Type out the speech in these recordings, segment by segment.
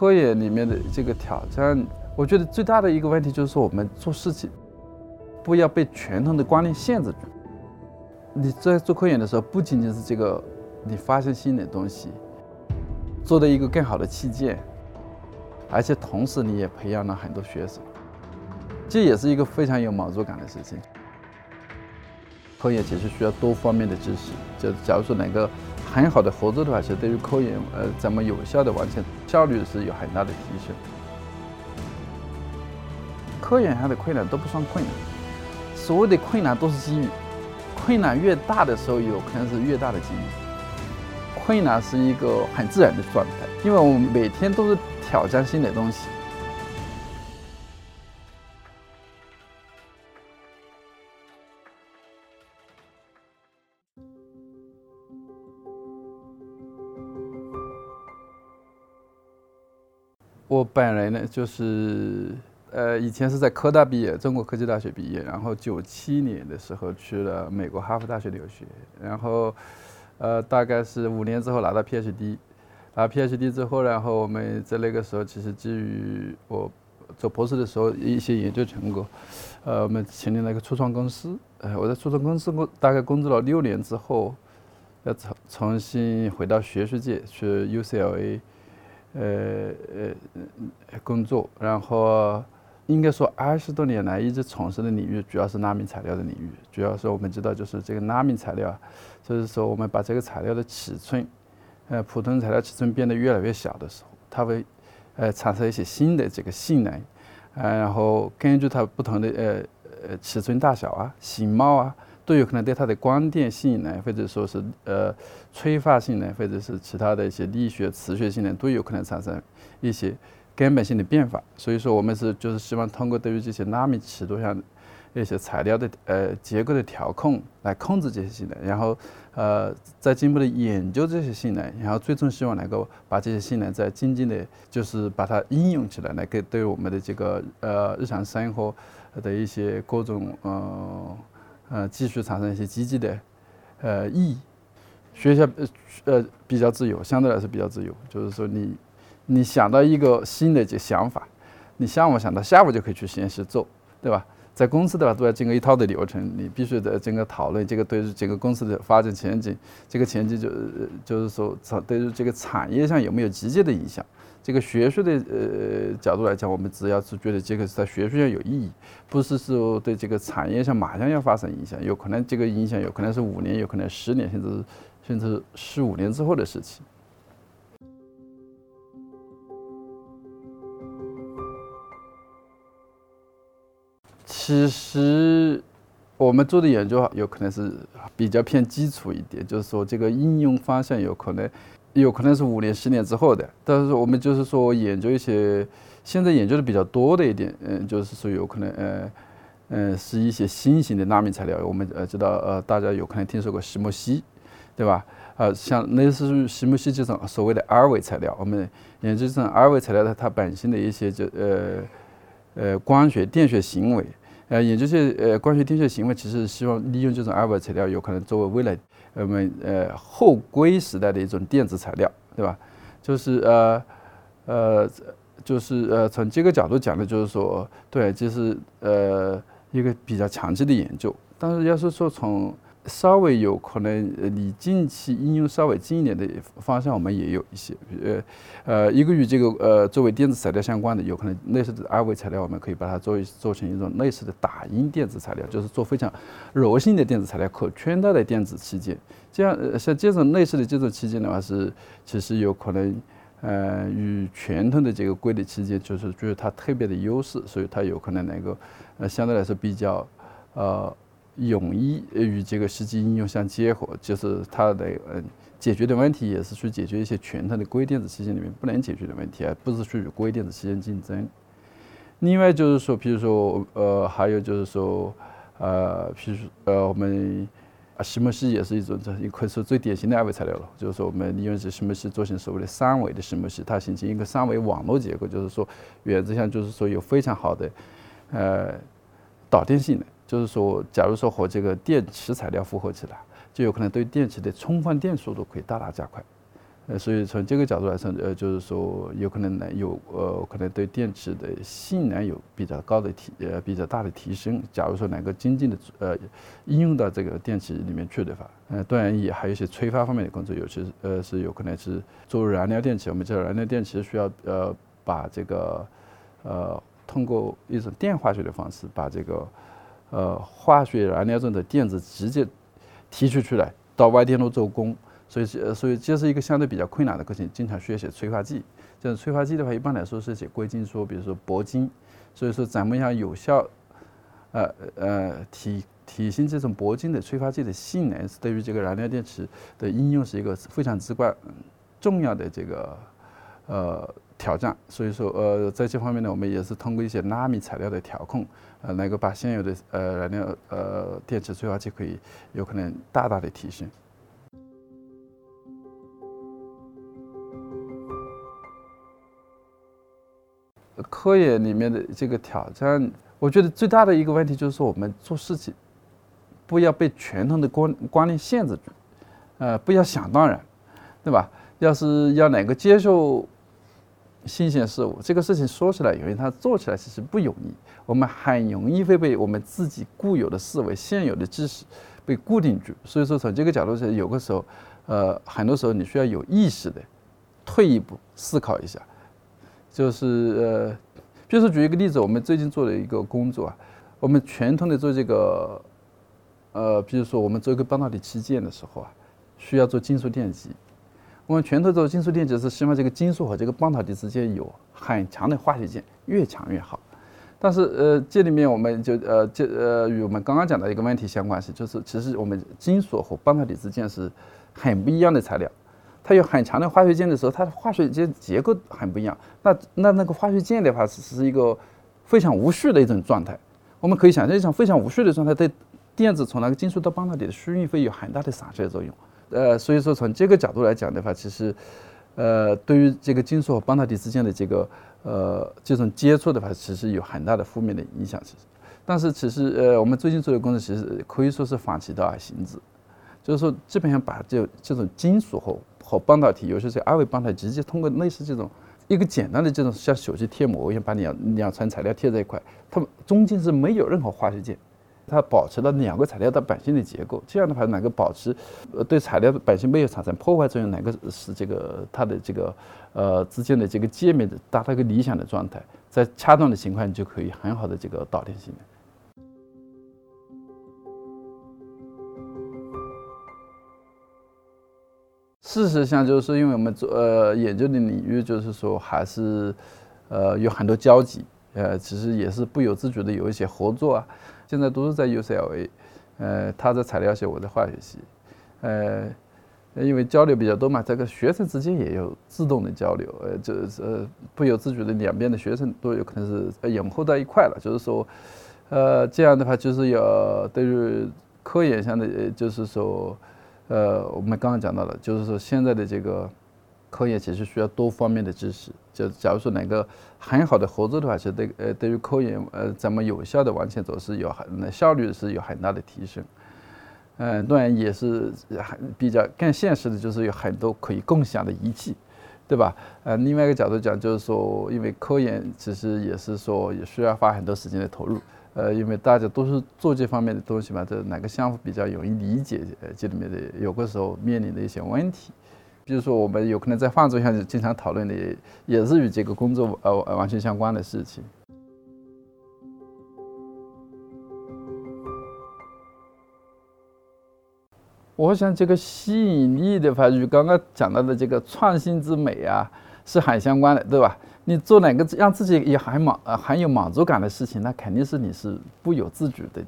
科研里面的这个挑战，我觉得最大的一个问题就是说，我们做事情不要被传统的观念限制住。你在做科研的时候，不仅仅是这个你发现新的东西，做的一个更好的器件，而且同时你也培养了很多学生，这也是一个非常有满足感的事情。科研其实需要多方面的知识，就假如说能够很好的合作的话，其实对于科研呃怎么有效的完成，效率是有很大的提升。科研上的困难都不算困难，所谓的困难都是机遇，困难越大的时候，有可能是越大的机遇。困难是一个很自然的状态，因为我们每天都是挑战新的东西。我本人呢，就是呃，以前是在科大毕业，中国科技大学毕业，然后九七年的时候去了美国哈佛大学留学，然后呃，大概是五年之后拿到 PhD，拿 PhD 之后，然后我们在那个时候其实基于我做博士的时候一些研究成果，呃，我们成立了一个初创公司，呃，我在初创公司工大概工作了六年之后，要重重新回到学术界去 UCLA。呃呃，工作，然后应该说二十多年来一直从事的领域主要是纳米材料的领域。主要是我们知道，就是这个纳米材料啊，就是说我们把这个材料的尺寸，呃，普通材料尺寸变得越来越小的时候，它会呃产生一些新的这个性能，呃，然后根据它不同的呃呃尺寸大小啊、形貌啊。都有可能对它的光电性能，或者说是呃催化性能，或者是其他的一些力学、磁学性能，都有可能产生一些根本性的变化。所以说，我们是就是希望通过对于这些纳米尺度上一些材料的呃结构的调控来控制这些性能，然后呃再进一步的研究这些性能，然后最终希望能够把这些性能再渐渐的，就是把它应用起来，来给对我们的这个呃日常生活的一些各种呃。呃，继续产生一些积极的，呃，意义。学校呃呃比较自由，相对来说比较自由。就是说，你你想到一个新的这想法，你上午想到，下午就可以去实验室做，对吧？在公司的话，都要经过一套的流程，你必须得经过讨论，这个对于整个公司的发展前景，这个前景就就是说，对于这个产业上有没有直接的影响？这个学术的呃角度来讲，我们只要是觉得这个在学术上有意义，不是说对这个产业上马上要发生影响，有可能这个影响有可能是五年，有可能十年，甚至甚至十五年之后的事情。其实我们做的研究有可能是比较偏基础一点，就是说这个应用方向有可能。有可能是五年、十年之后的，但是我们就是说研究一些现在研究的比较多的一点，嗯，就是说有可能，呃，嗯，是一些新型的纳米材料。我们呃知道，呃，大家有可能听说过石墨烯，对吧？呃，像类似于石墨烯这种所谓的二维材料，我们研究这种二维材料的它本身的一些就呃呃光学、电学行为，呃，研究些呃光学、电学行为，其实希望利用这种二维材料，有可能作为未来。我们呃后硅时代的一种电子材料，对吧？就是呃呃，就是呃从这个角度讲呢，就是说，对，就是呃一个比较长期的研究。但是要是说从稍微有可能呃离近期应用稍微近一点的方向，我们也有一些，呃，呃，一个与这个呃作为电子材料相关的，有可能类似的二维材料，我们可以把它做做成一种类似的打印电子材料，就是做非常柔性的电子材料，可穿戴的电子器件。这样像这种类似的这种器件的话，是其实有可能呃与传统的这个硅的器件，就是具有它特别的优势，所以它有可能能够呃相对来说比较呃。容易与这个实际应用相结合，就是它的嗯解决的问题也是去解决一些传统的硅电子器件里面不能解决的问题，而不是去与硅电子器件竞争。另外就是说，比如说呃，还有就是说呃，譬如呃，我们啊石墨烯也是一种，这可以说最典型的二维材料了。就是说，我们利用这石墨烯做成所谓的三维的石墨烯，它形成一个三维网络结构，就是说原则上就是说有非常好的呃导电性能。就是说，假如说和这个电池材料复合起来，就有可能对电池的充放电速度可以大大加快。呃，所以从这个角度来说，呃，就是说有可能呢有呃，可能对电池的性能有比较高的提呃比较大的提升。假如说能够精进的呃应用到这个电池里面去的话，呃，当然也还有一些催发方面的工作，有些呃是有可能是作为燃料电池。我们知道燃料电池需要呃把这个呃通过一种电化学的方式把这个呃化学燃料中的电子直接提取出来到外电路做功。所以，所以这是一个相对比较困难的过程，经常需要写催化剂。这种催化剂的话，一般来说是写硅金属，比如说铂金。所以说，咱们要有效，呃呃，体体现这种铂金的催化剂的性能，是对于这个燃料电池的应用是一个非常至关重要的这个呃挑战。所以说，呃，在这方面呢，我们也是通过一些纳米材料的调控，呃，能够把现有的呃燃料呃电池催化剂可以有可能大大的提升。科研里面的这个挑战，我觉得最大的一个问题就是说，我们做事情不要被传统的观观念限制住，呃，不要想当然，对吧？要是要能够接受新鲜事物，这个事情说起来容易，它做起来其实不容易。我们很容易会被我们自己固有的思维、现有的知识被固定住。所以说，从这个角度上，有个时候，呃，很多时候你需要有意识的退一步思考一下。就是呃，比如说举一个例子，我们最近做了一个工作啊，我们传统的做这个，呃，比如说我们做一个半导体器件的时候啊，需要做金属电极。我们拳头做金属电极是希望这个金属和这个半导体之间有很强的化学键，越强越好。但是呃，这里面我们就呃，这呃与我们刚刚讲的一个问题相关系，就是其实我们金属和半导体之间是很不一样的材料。它有很强的化学键的时候，它的化学键结构很不一样。那那那个化学键的话，是是一个非常无序的一种状态。我们可以想象一种非常无序的状态，对电子从那个金属到半导体的输运会有很大的散射作用。呃，所以说从这个角度来讲的话，其实，呃，对于这个金属和半导体之间的这个呃这种接触的话，其实有很大的负面的影响。其实，但是其实呃，我们最近做的工作其实可以说是反其道而行之，就是说基本上把这这种金属和和半导体，尤其是二维半导体，直接通过类似这种一个简单的这种像手机贴膜一样，把两两层材料贴在一块，它们中间是没有任何化学键，它保持了两个材料的本身的结构。这样的话，哪个保持呃对材料的本身没有产生破坏作用，哪个使这个它的这个呃之间的这个界面的达到一个理想的状态，在恰当的情况就可以很好的这个导电性能。事实上，就是，因为我们做呃研究的领域，就是说还是呃有很多交集，呃，其实也是不由自主的有一些合作啊。现在都是在 UCLA，呃，他在材料系，我在化学系，呃，因为交流比较多嘛，这个学生之间也有自动的交流，呃，就是呃不由自主的两边的学生都有可能是融合到一块了。就是说，呃，这样的话，就是要对于科研上的，就是说。呃，我们刚刚讲到了，就是说现在的这个科研其实需要多方面的知识。就假如说能够很好的合作的话，其实对呃对于科研呃怎么有效的往前走是有很效率是有很大的提升。嗯，当然也是很比较更现实的，就是有很多可以共享的仪器，对吧？呃，另外一个角度讲，就是说因为科研其实也是说也需要花很多时间的投入。呃，因为大家都是做这方面的东西嘛，这哪个项目比较容易理解？呃，这里面的有个时候面临的一些问题，比如说我们有可能在饭桌上经常讨论的，也是与这个工作呃完全相关的事情。我想这个吸引力的话，与刚刚讲到的这个创新之美啊，是很相关的，对吧？你做哪个让自己也很满很有满足感的事情，那肯定是你是不由自主的，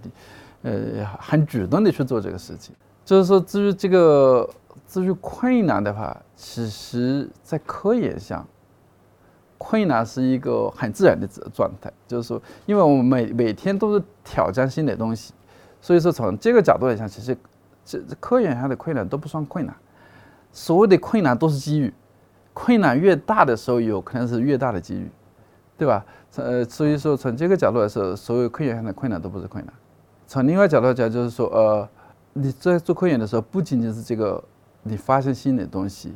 呃，很主动的去做这个事情。就是说，至于这个至于困难的话，其实在科研上，困难是一个很自然的状态。就是说，因为我们每每天都是挑战新的东西，所以说从这个角度来讲，其实这科研上的困难都不算困难，所谓的困难都是机遇。困难越大的时候，有可能是越大的机遇，对吧？呃，所以说从这个角度来说，所有科研上的困难都不是困难。从另外角度来讲，就是说，呃，你在做科研的时候，不仅仅是这个你发现新的东西，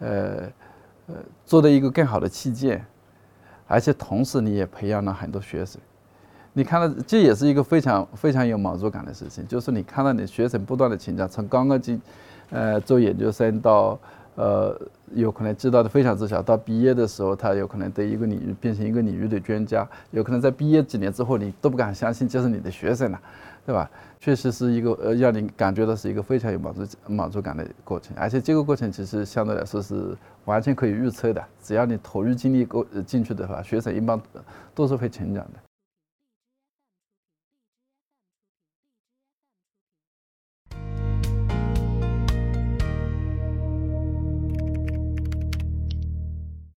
呃呃做的一个更好的器件，而且同时你也培养了很多学生。你看到这也是一个非常非常有满足感的事情，就是你看到你学生不断的成长，从刚刚进呃做研究生到呃有可能知道的非常之少，到毕业的时候他有可能对一个领域变成一个领域的专家，有可能在毕业几年之后你都不敢相信这是你的学生了，对吧？确实是一个呃让你感觉到是一个非常有满足满足感的过程，而且这个过程其实相对来说是完全可以预测的，只要你投入精力够进去的话，学生一般都是会成长的。